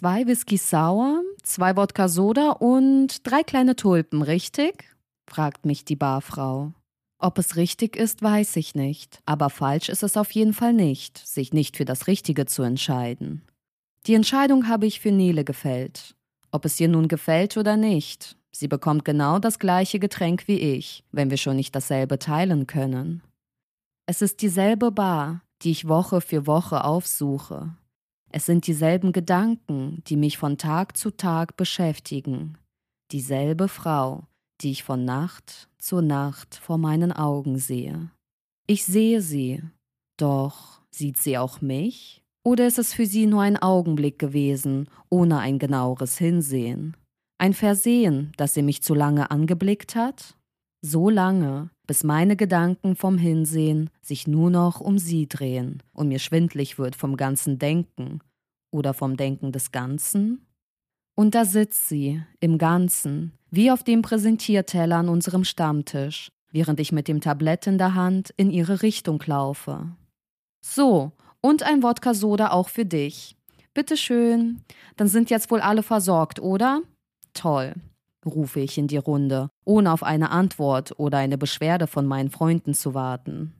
Zwei Whisky Sour, zwei Wodka Soda und drei kleine Tulpen, richtig? fragt mich die Barfrau. Ob es richtig ist, weiß ich nicht, aber falsch ist es auf jeden Fall nicht, sich nicht für das Richtige zu entscheiden. Die Entscheidung habe ich für Nele gefällt. Ob es ihr nun gefällt oder nicht, sie bekommt genau das gleiche Getränk wie ich, wenn wir schon nicht dasselbe teilen können. Es ist dieselbe Bar, die ich Woche für Woche aufsuche. Es sind dieselben Gedanken, die mich von Tag zu Tag beschäftigen. Dieselbe Frau, die ich von Nacht zu Nacht vor meinen Augen sehe. Ich sehe sie, doch sieht sie auch mich? Oder ist es für sie nur ein Augenblick gewesen, ohne ein genaueres Hinsehen? Ein Versehen, dass sie mich zu lange angeblickt hat? So lange, bis meine Gedanken vom Hinsehen sich nur noch um sie drehen und mir schwindlig wird vom ganzen Denken oder vom Denken des Ganzen? Und da sitzt sie, im Ganzen, wie auf dem Präsentierteller an unserem Stammtisch, während ich mit dem Tablett in der Hand in ihre Richtung laufe. So, und ein Wodka Soda auch für dich. Bitte schön. Dann sind jetzt wohl alle versorgt, oder? Toll, rufe ich in die Runde, ohne auf eine Antwort oder eine Beschwerde von meinen Freunden zu warten.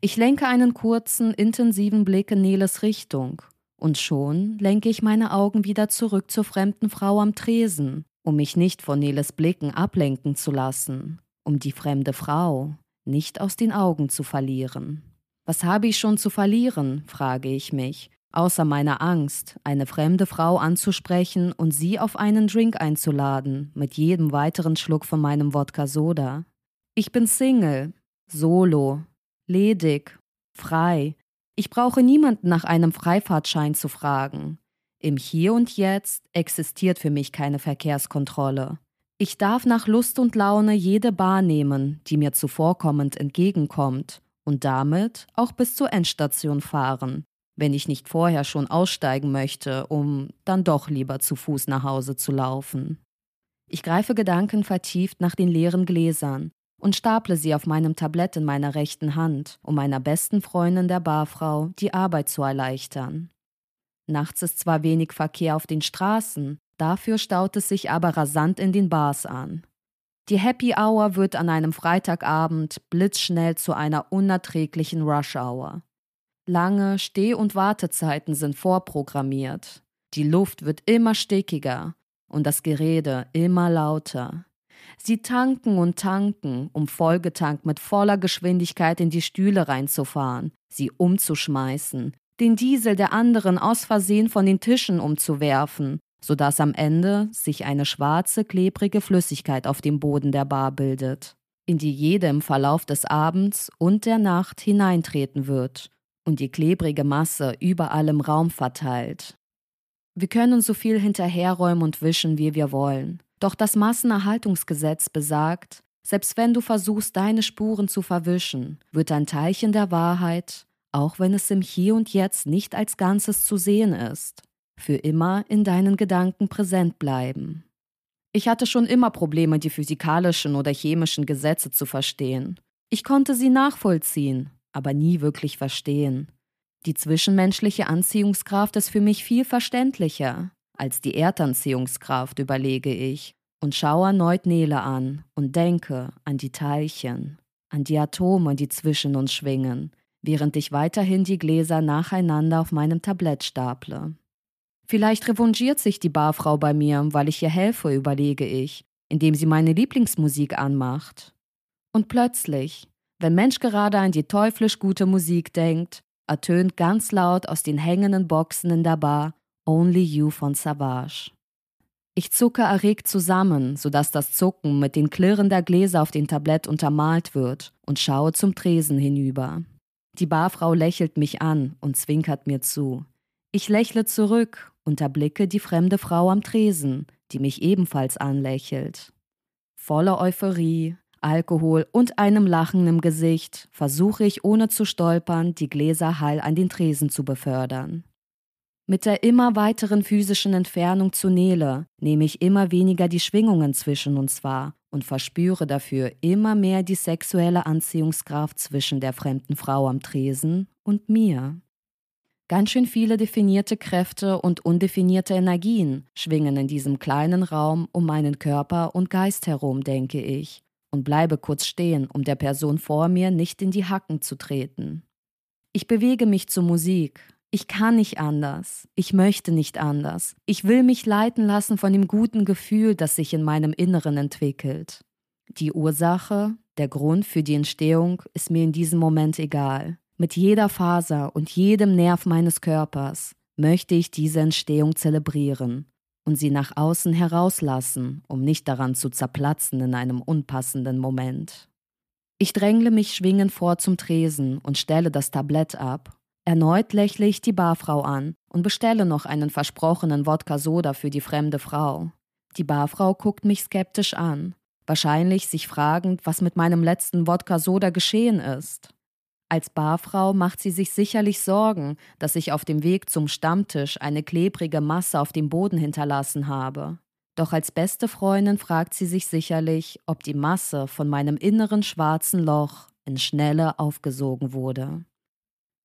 Ich lenke einen kurzen, intensiven Blick in Neles Richtung, und schon lenke ich meine Augen wieder zurück zur fremden Frau am Tresen, um mich nicht von Neles Blicken ablenken zu lassen, um die fremde Frau nicht aus den Augen zu verlieren. Was habe ich schon zu verlieren, frage ich mich, außer meiner Angst, eine fremde Frau anzusprechen und sie auf einen Drink einzuladen, mit jedem weiteren Schluck von meinem Wodka Soda. Ich bin Single, solo, ledig, frei. Ich brauche niemanden nach einem Freifahrtschein zu fragen. Im Hier und Jetzt existiert für mich keine Verkehrskontrolle. Ich darf nach Lust und Laune jede Bar nehmen, die mir zuvorkommend entgegenkommt, und damit auch bis zur Endstation fahren, wenn ich nicht vorher schon aussteigen möchte, um dann doch lieber zu Fuß nach Hause zu laufen. Ich greife gedankenvertieft nach den leeren Gläsern und staple sie auf meinem Tablett in meiner rechten Hand, um meiner besten Freundin der Barfrau die Arbeit zu erleichtern. Nachts ist zwar wenig Verkehr auf den Straßen, dafür staut es sich aber rasant in den Bars an. Die Happy Hour wird an einem Freitagabend blitzschnell zu einer unerträglichen Rush Hour. Lange Steh- und Wartezeiten sind vorprogrammiert. Die Luft wird immer stickiger und das Gerede immer lauter. Sie tanken und tanken, um vollgetankt mit voller Geschwindigkeit in die Stühle reinzufahren, sie umzuschmeißen, den Diesel der anderen aus Versehen von den Tischen umzuwerfen sodass am Ende sich eine schwarze, klebrige Flüssigkeit auf dem Boden der Bar bildet, in die jede im Verlauf des Abends und der Nacht hineintreten wird und die klebrige Masse überall im Raum verteilt. Wir können so viel hinterherräumen und wischen, wie wir wollen. Doch das Massenerhaltungsgesetz besagt, selbst wenn du versuchst, deine Spuren zu verwischen, wird ein Teilchen der Wahrheit, auch wenn es im Hier und Jetzt nicht als Ganzes zu sehen ist, für immer in deinen Gedanken präsent bleiben. Ich hatte schon immer Probleme, die physikalischen oder chemischen Gesetze zu verstehen. Ich konnte sie nachvollziehen, aber nie wirklich verstehen. Die zwischenmenschliche Anziehungskraft ist für mich viel verständlicher als die Erdanziehungskraft, überlege ich, und schaue erneut Nele an und denke an die Teilchen, an die Atome, die zwischen uns schwingen, während ich weiterhin die Gläser nacheinander auf meinem Tablett staple. Vielleicht revanchiert sich die Barfrau bei mir, weil ich ihr helfe, überlege ich, indem sie meine Lieblingsmusik anmacht. Und plötzlich, wenn Mensch gerade an die teuflisch gute Musik denkt, ertönt ganz laut aus den hängenden Boxen in der Bar Only You von Savage. Ich zucke erregt zusammen, sodass das Zucken mit den Klirren der Gläser auf dem Tablett untermalt wird und schaue zum Tresen hinüber. Die Barfrau lächelt mich an und zwinkert mir zu. Ich lächle zurück und erblicke die fremde Frau am Tresen, die mich ebenfalls anlächelt. Voller Euphorie, Alkohol und einem Lachen im Gesicht versuche ich ohne zu stolpern, die Gläser heil an den Tresen zu befördern. Mit der immer weiteren physischen Entfernung zu Nele nehme ich immer weniger die Schwingungen zwischen uns wahr und verspüre dafür immer mehr die sexuelle Anziehungskraft zwischen der fremden Frau am Tresen und mir. Ganz schön viele definierte Kräfte und undefinierte Energien schwingen in diesem kleinen Raum um meinen Körper und Geist herum, denke ich, und bleibe kurz stehen, um der Person vor mir nicht in die Hacken zu treten. Ich bewege mich zur Musik. Ich kann nicht anders. Ich möchte nicht anders. Ich will mich leiten lassen von dem guten Gefühl, das sich in meinem Inneren entwickelt. Die Ursache, der Grund für die Entstehung ist mir in diesem Moment egal. Mit jeder Faser und jedem Nerv meines Körpers möchte ich diese Entstehung zelebrieren und sie nach außen herauslassen, um nicht daran zu zerplatzen in einem unpassenden Moment. Ich drängle mich schwingend vor zum Tresen und stelle das Tablett ab. Erneut lächle ich die Barfrau an und bestelle noch einen versprochenen Wodka-Soda für die fremde Frau. Die Barfrau guckt mich skeptisch an, wahrscheinlich sich fragend, was mit meinem letzten Wodka-Soda geschehen ist. Als Barfrau macht sie sich sicherlich Sorgen, dass ich auf dem Weg zum Stammtisch eine klebrige Masse auf dem Boden hinterlassen habe. Doch als beste Freundin fragt sie sich sicherlich, ob die Masse von meinem inneren schwarzen Loch in Schnelle aufgesogen wurde.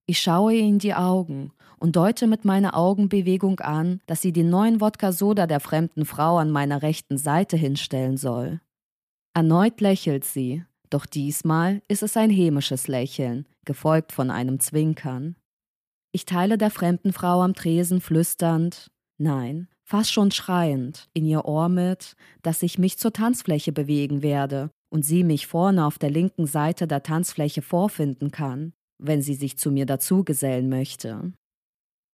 Ich schaue ihr in die Augen und deute mit meiner Augenbewegung an, dass sie den neuen Wodka-Soda der fremden Frau an meiner rechten Seite hinstellen soll. Erneut lächelt sie, doch diesmal ist es ein hämisches Lächeln, gefolgt von einem Zwinkern. Ich teile der fremden Frau am Tresen flüsternd, nein, fast schon schreiend, in ihr Ohr mit, dass ich mich zur Tanzfläche bewegen werde und sie mich vorne auf der linken Seite der Tanzfläche vorfinden kann, wenn sie sich zu mir dazugesellen möchte.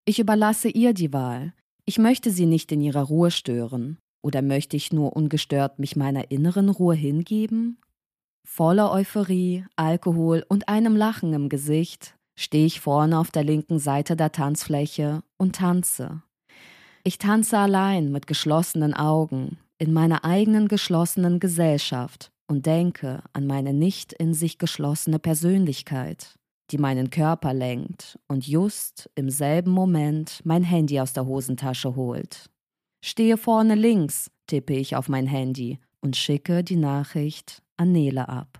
Ich überlasse ihr die Wahl. Ich möchte sie nicht in ihrer Ruhe stören. Oder möchte ich nur ungestört mich meiner inneren Ruhe hingeben? Voller Euphorie, Alkohol und einem Lachen im Gesicht stehe ich vorne auf der linken Seite der Tanzfläche und tanze. Ich tanze allein mit geschlossenen Augen in meiner eigenen geschlossenen Gesellschaft und denke an meine nicht in sich geschlossene Persönlichkeit, die meinen Körper lenkt und just im selben Moment mein Handy aus der Hosentasche holt. Stehe vorne links, tippe ich auf mein Handy und schicke die Nachricht an Nele ab.